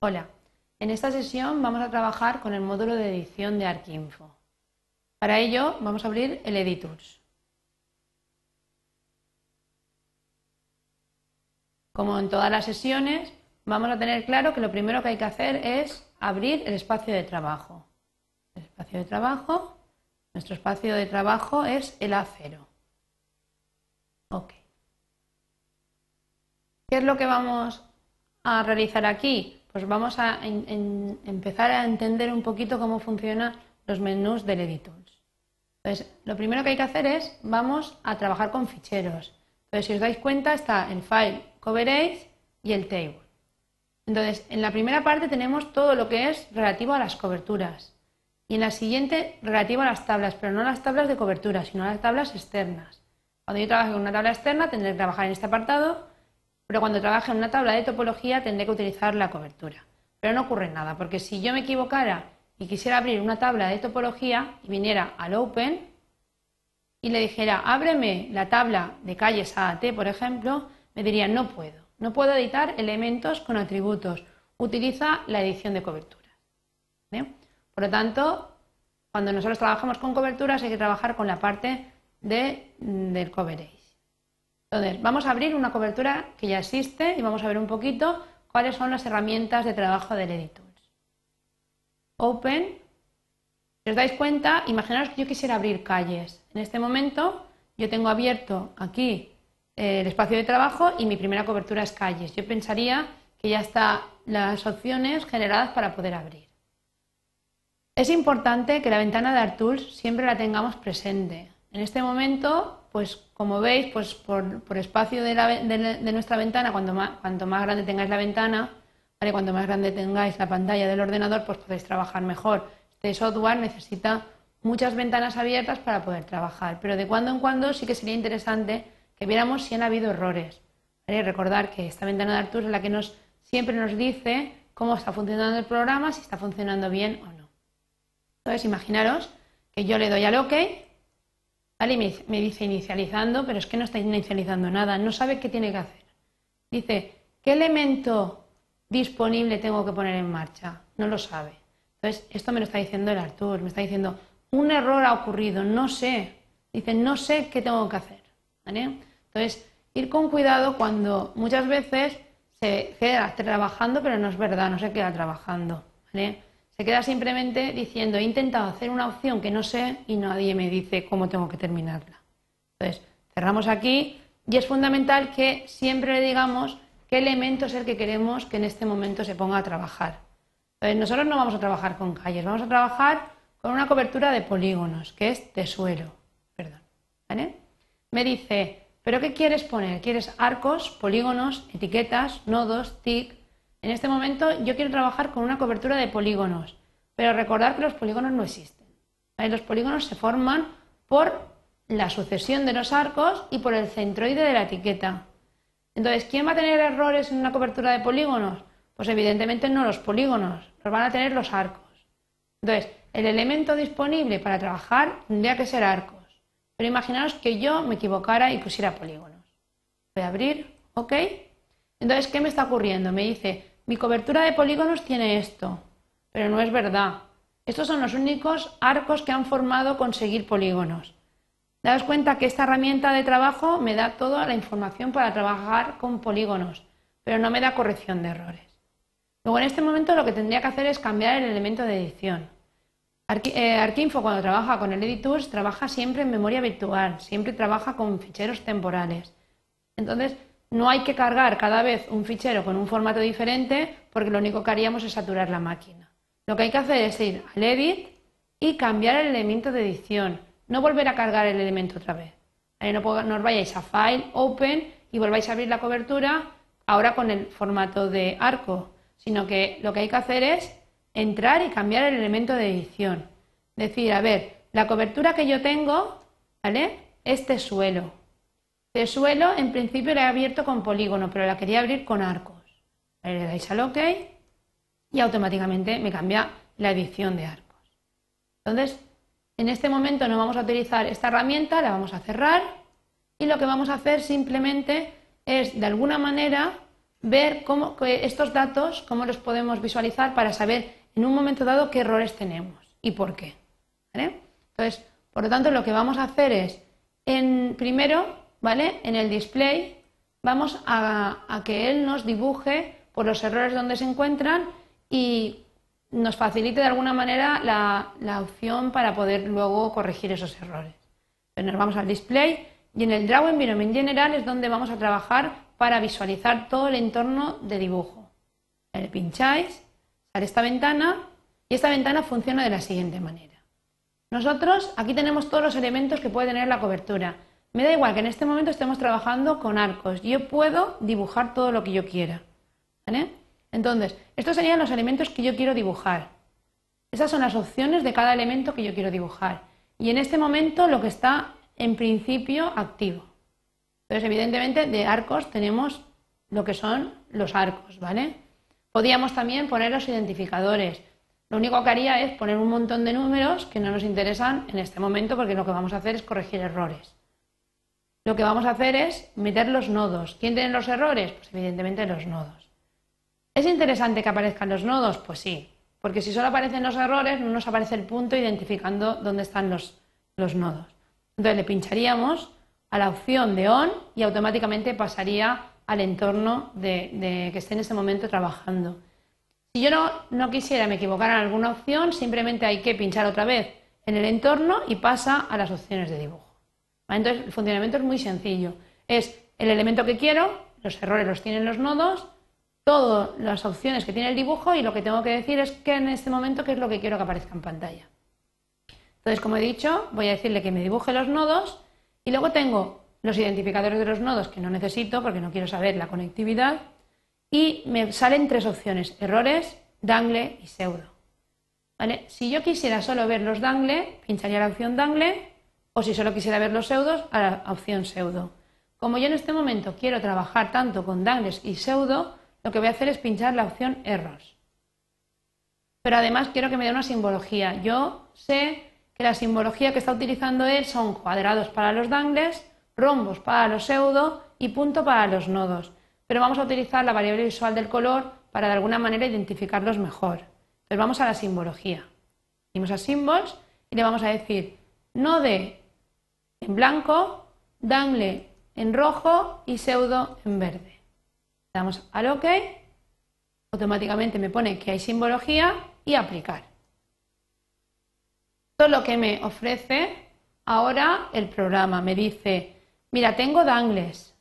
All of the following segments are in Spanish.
Hola, en esta sesión vamos a trabajar con el módulo de edición de ArcInfo. Para ello vamos a abrir el Editors. Como en todas las sesiones, vamos a tener claro que lo primero que hay que hacer es abrir el espacio de trabajo. El espacio de trabajo, nuestro espacio de trabajo es el A0. Ok. ¿Qué es lo que vamos a realizar aquí? Pues vamos a empezar a entender un poquito cómo funcionan los menús del Editools. Entonces, lo primero que hay que hacer es, vamos a trabajar con ficheros. Entonces, si os dais cuenta, está el file coverage y el table. Entonces, en la primera parte tenemos todo lo que es relativo a las coberturas. Y en la siguiente, relativo a las tablas, pero no las tablas de cobertura, sino a las tablas externas. Cuando yo trabaje con una tabla externa, tendré que trabajar en este apartado pero cuando trabaje en una tabla de topología tendré que utilizar la cobertura. Pero no ocurre nada, porque si yo me equivocara y quisiera abrir una tabla de topología y viniera al Open y le dijera, ábreme la tabla de calles AAT, por ejemplo, me diría, no puedo. No puedo editar elementos con atributos. Utiliza la edición de coberturas. Por lo tanto, cuando nosotros trabajamos con coberturas hay que trabajar con la parte de, del coverage. Entonces, vamos a abrir una cobertura que ya existe y vamos a ver un poquito cuáles son las herramientas de trabajo del Editools. Open. Si os dais cuenta, imaginaos que yo quisiera abrir calles. En este momento yo tengo abierto aquí eh, el espacio de trabajo y mi primera cobertura es calles. Yo pensaría que ya están las opciones generadas para poder abrir. Es importante que la ventana de ArtTools siempre la tengamos presente. En este momento pues como veis, pues por, espacio de, nuestra ventana, cuanto más, cuanto más grande tengáis la ventana, ¿vale? cuanto más grande tengáis la pantalla del ordenador, pues podéis trabajar mejor. Este software necesita muchas ventanas abiertas para poder trabajar, pero de cuando en cuando sí que sería interesante que viéramos si han habido errores. Recordar que esta ventana de Artur es la que nos, siempre nos dice cómo está funcionando el programa, si está funcionando bien o no. Entonces, imaginaros que yo le doy al OK ¿Vale? me, dice inicializando, pero es que no está inicializando nada, no sabe qué tiene que hacer. Dice, ¿qué elemento disponible tengo que poner en marcha? No lo sabe. Entonces, esto me lo está diciendo el Artur, me está diciendo, un error ha ocurrido, no sé. Dice, no sé qué tengo que hacer. Entonces, ir con cuidado cuando muchas veces se queda trabajando, pero no es verdad, no se queda trabajando. ¿vale? Se queda simplemente diciendo, he intentado hacer una opción que no sé y nadie me dice cómo tengo que terminarla. Entonces, cerramos aquí y es fundamental que siempre le digamos qué elemento es el que queremos que en este momento se ponga a trabajar. Entonces, nosotros no vamos a trabajar con calles, vamos a trabajar con una cobertura de polígonos, que es de suelo. Perdón. Me dice, ¿pero qué quieres poner? ¿Quieres arcos, polígonos, etiquetas, nodos, TIC? En este momento yo quiero trabajar con una cobertura de polígonos, pero recordar que los polígonos no existen. Los polígonos se forman por la sucesión de los arcos y por el centroide de la etiqueta. Entonces, ¿quién va a tener errores en una cobertura de polígonos? Pues evidentemente no los polígonos, los van a tener los arcos. Entonces, el elemento disponible para trabajar tendría que ser arcos. Pero imaginaos que yo me equivocara y pusiera polígonos. Voy a abrir, ¿ok? Entonces, ¿qué me está ocurriendo? Me dice, mi cobertura de polígonos tiene esto, pero no es verdad. Estos son los únicos arcos que han formado conseguir polígonos. Daos cuenta que esta herramienta de trabajo me da toda la información para trabajar con polígonos, pero no me da corrección de errores. Luego, en este momento lo que tendría que hacer es cambiar el elemento de edición. Eh, Arquinfo, cuando trabaja con el Editors, trabaja siempre en memoria virtual, siempre trabaja con ficheros temporales. Entonces, no hay que cargar cada vez un fichero con un formato diferente porque lo único que haríamos es saturar la máquina. Lo que hay que hacer es ir al edit y cambiar el elemento de edición, no volver a cargar el elemento otra vez. No, os vayáis a File, Open y volváis a abrir la cobertura ahora con el formato de arco, sino que lo que hay que hacer es entrar y cambiar el elemento de edición. Decir, a ver, la cobertura que yo tengo, ¿vale? Este suelo. De suelo, en principio la he abierto con polígono, pero la quería abrir con arcos. le dais al OK y automáticamente me cambia la edición de arcos. Entonces, en este momento no vamos a utilizar esta herramienta, la vamos a cerrar y lo que vamos a hacer simplemente es, de alguna manera, ver cómo, estos datos, cómo los podemos visualizar para saber en un momento dado qué errores tenemos y por qué. Entonces, por lo tanto, lo que vamos a hacer es, en, primero, ¿vale? En el display, vamos a, que él nos dibuje por los errores donde se encuentran y nos facilite de alguna manera la, opción para poder luego corregir esos errores. Entonces nos vamos al display y en el Draw Environment General es donde vamos a trabajar para visualizar todo el entorno de dibujo. Le pincháis, sale esta ventana y esta ventana funciona de la siguiente manera. Nosotros aquí tenemos todos los elementos que puede tener la cobertura. Me da igual que en este momento estemos trabajando con arcos. Yo puedo dibujar todo lo que yo quiera. Entonces, estos serían los elementos que yo quiero dibujar. Esas son las opciones de cada elemento que yo quiero dibujar. Y en este momento lo que está en principio activo. Entonces, evidentemente, de arcos tenemos lo que son los arcos, ¿vale? Podríamos también poner los identificadores. Lo único que haría es poner un montón de números que no nos interesan en este momento porque lo que vamos a hacer es corregir errores. Lo que vamos a hacer es meter los nodos. ¿Quién tiene los errores? Pues evidentemente los nodos. ¿Es interesante que aparezcan los nodos? Pues sí, porque si solo aparecen los errores no nos aparece el punto identificando dónde están los, nodos. Entonces le pincharíamos a la opción de on y automáticamente pasaría al entorno de, que esté en este momento trabajando. Si yo no, no quisiera me equivocara en alguna opción, simplemente hay que pinchar otra vez en el entorno y pasa a las opciones de dibujo. Entonces, el funcionamiento es muy sencillo. Es el elemento que quiero, los errores los tienen los nodos, todas las opciones que tiene el dibujo y lo que tengo que decir es que en este momento qué es lo que quiero que aparezca en pantalla. Entonces, como he dicho, voy a decirle que me dibuje los nodos y luego tengo los identificadores de los nodos que no necesito porque no quiero saber la conectividad y me salen tres opciones, errores, dangle y pseudo. Si yo quisiera solo ver los dangle, pincharía la opción dangle o si solo quisiera ver los pseudos, a la opción pseudo. Como yo en este momento quiero trabajar tanto con dangles y pseudo, lo que voy a hacer es pinchar la opción errors. Pero además quiero que me dé una simbología. Yo sé que la simbología que está utilizando él son cuadrados para los dangles, rombos para los pseudo y punto para los nodos. Pero vamos a utilizar la variable visual del color para de alguna manera identificarlos mejor. Entonces vamos a la simbología. Vamos a symbols y le vamos a decir node en blanco, dangle en rojo y pseudo en verde. Damos al OK, automáticamente me pone que hay simbología y aplicar. Esto es lo que me ofrece ahora el programa. Me dice, mira, tengo dangles,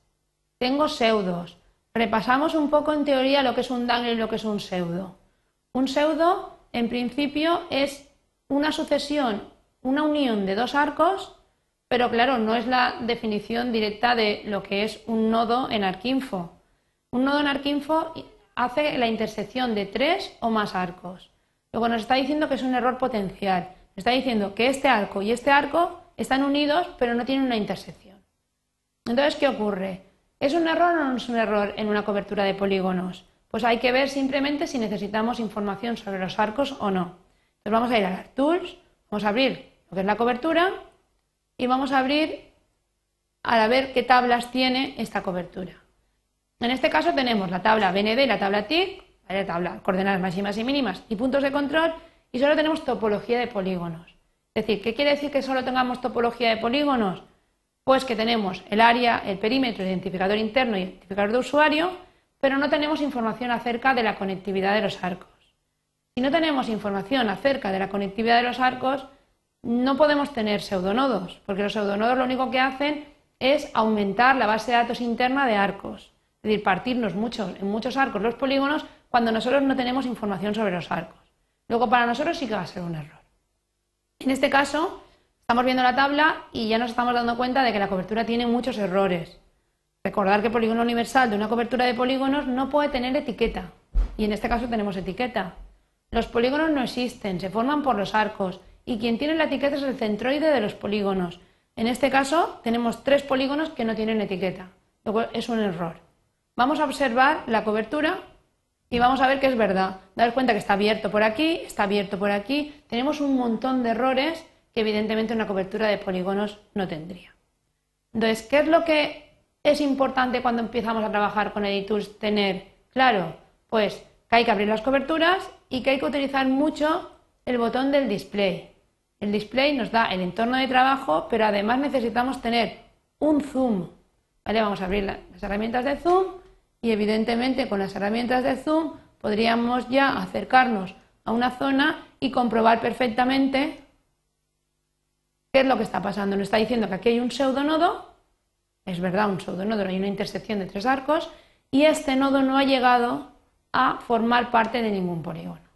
tengo pseudos. Repasamos un poco en teoría lo que es un dangle y lo que es un pseudo. Un pseudo, en principio, es una sucesión, una unión de dos arcos pero claro, no es la definición directa de lo que es un nodo en Arquinfo. Un nodo en Arquinfo hace la intersección de tres o más arcos. Luego nos está diciendo que es un error potencial. Nos está diciendo que este arco y este arco están unidos pero no tienen una intersección. Entonces, ¿qué ocurre? ¿Es un error o no es un error en una cobertura de polígonos? Pues hay que ver simplemente si necesitamos información sobre los arcos o no. Entonces vamos a ir a las Tools, vamos a abrir lo que es la cobertura y vamos a abrir a ver qué tablas tiene esta cobertura. En este caso tenemos la tabla BND y la tabla TIC, la tabla coordenadas máximas y mínimas y puntos de control y solo tenemos topología de polígonos. Es decir, ¿qué quiere decir que solo tengamos topología de polígonos? Pues que tenemos el área, el perímetro, el identificador interno y el identificador de usuario, pero no tenemos información acerca de la conectividad de los arcos. Si no tenemos información acerca de la conectividad de los arcos, no podemos tener pseudonodos, porque los pseudonodos lo único que hacen es aumentar la base de datos interna de arcos, es decir, partirnos en muchos arcos los polígonos cuando nosotros no tenemos información sobre los arcos. Luego, para nosotros sí que va a ser un error. En este caso, estamos viendo la tabla y ya nos estamos dando cuenta de que la cobertura tiene muchos errores. Recordar que el polígono universal de una cobertura de polígonos no puede tener etiqueta, y en este caso tenemos etiqueta. Los polígonos no existen, se forman por los arcos y quien tiene la etiqueta es el centroide de los polígonos. En este caso tenemos tres polígonos que no tienen etiqueta, es un error. Vamos a observar la cobertura y vamos a ver que es verdad. Daos cuenta que está abierto por aquí, está abierto por aquí. Tenemos un montón de errores que evidentemente una cobertura de polígonos no tendría. Entonces, ¿qué es lo que es importante cuando empezamos a trabajar con Editools tener? Claro, pues que hay que abrir las coberturas y que hay que utilizar mucho el botón del display. El display nos da el entorno de trabajo, pero además necesitamos tener un zoom. Vamos a abrir las herramientas de zoom y evidentemente con las herramientas de zoom podríamos ya acercarnos a una zona y comprobar perfectamente qué es lo que está pasando. Nos está diciendo que aquí hay un pseudonodo, es verdad, un pseudonodo, hay una intersección de tres arcos y este nodo no ha llegado a formar parte de ningún polígono.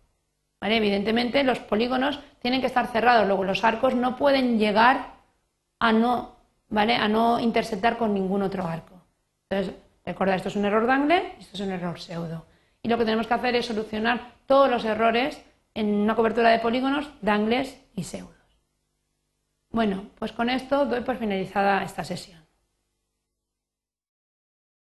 Evidentemente los polígonos tienen que estar cerrados, luego los arcos no pueden llegar a no, ¿vale? intersectar con ningún otro arco. Entonces, recordad, esto es un error dangle y esto es un error pseudo. Y lo que tenemos que hacer es solucionar todos los errores en una cobertura de polígonos, dangles y pseudos. Bueno, pues con esto doy por finalizada esta sesión.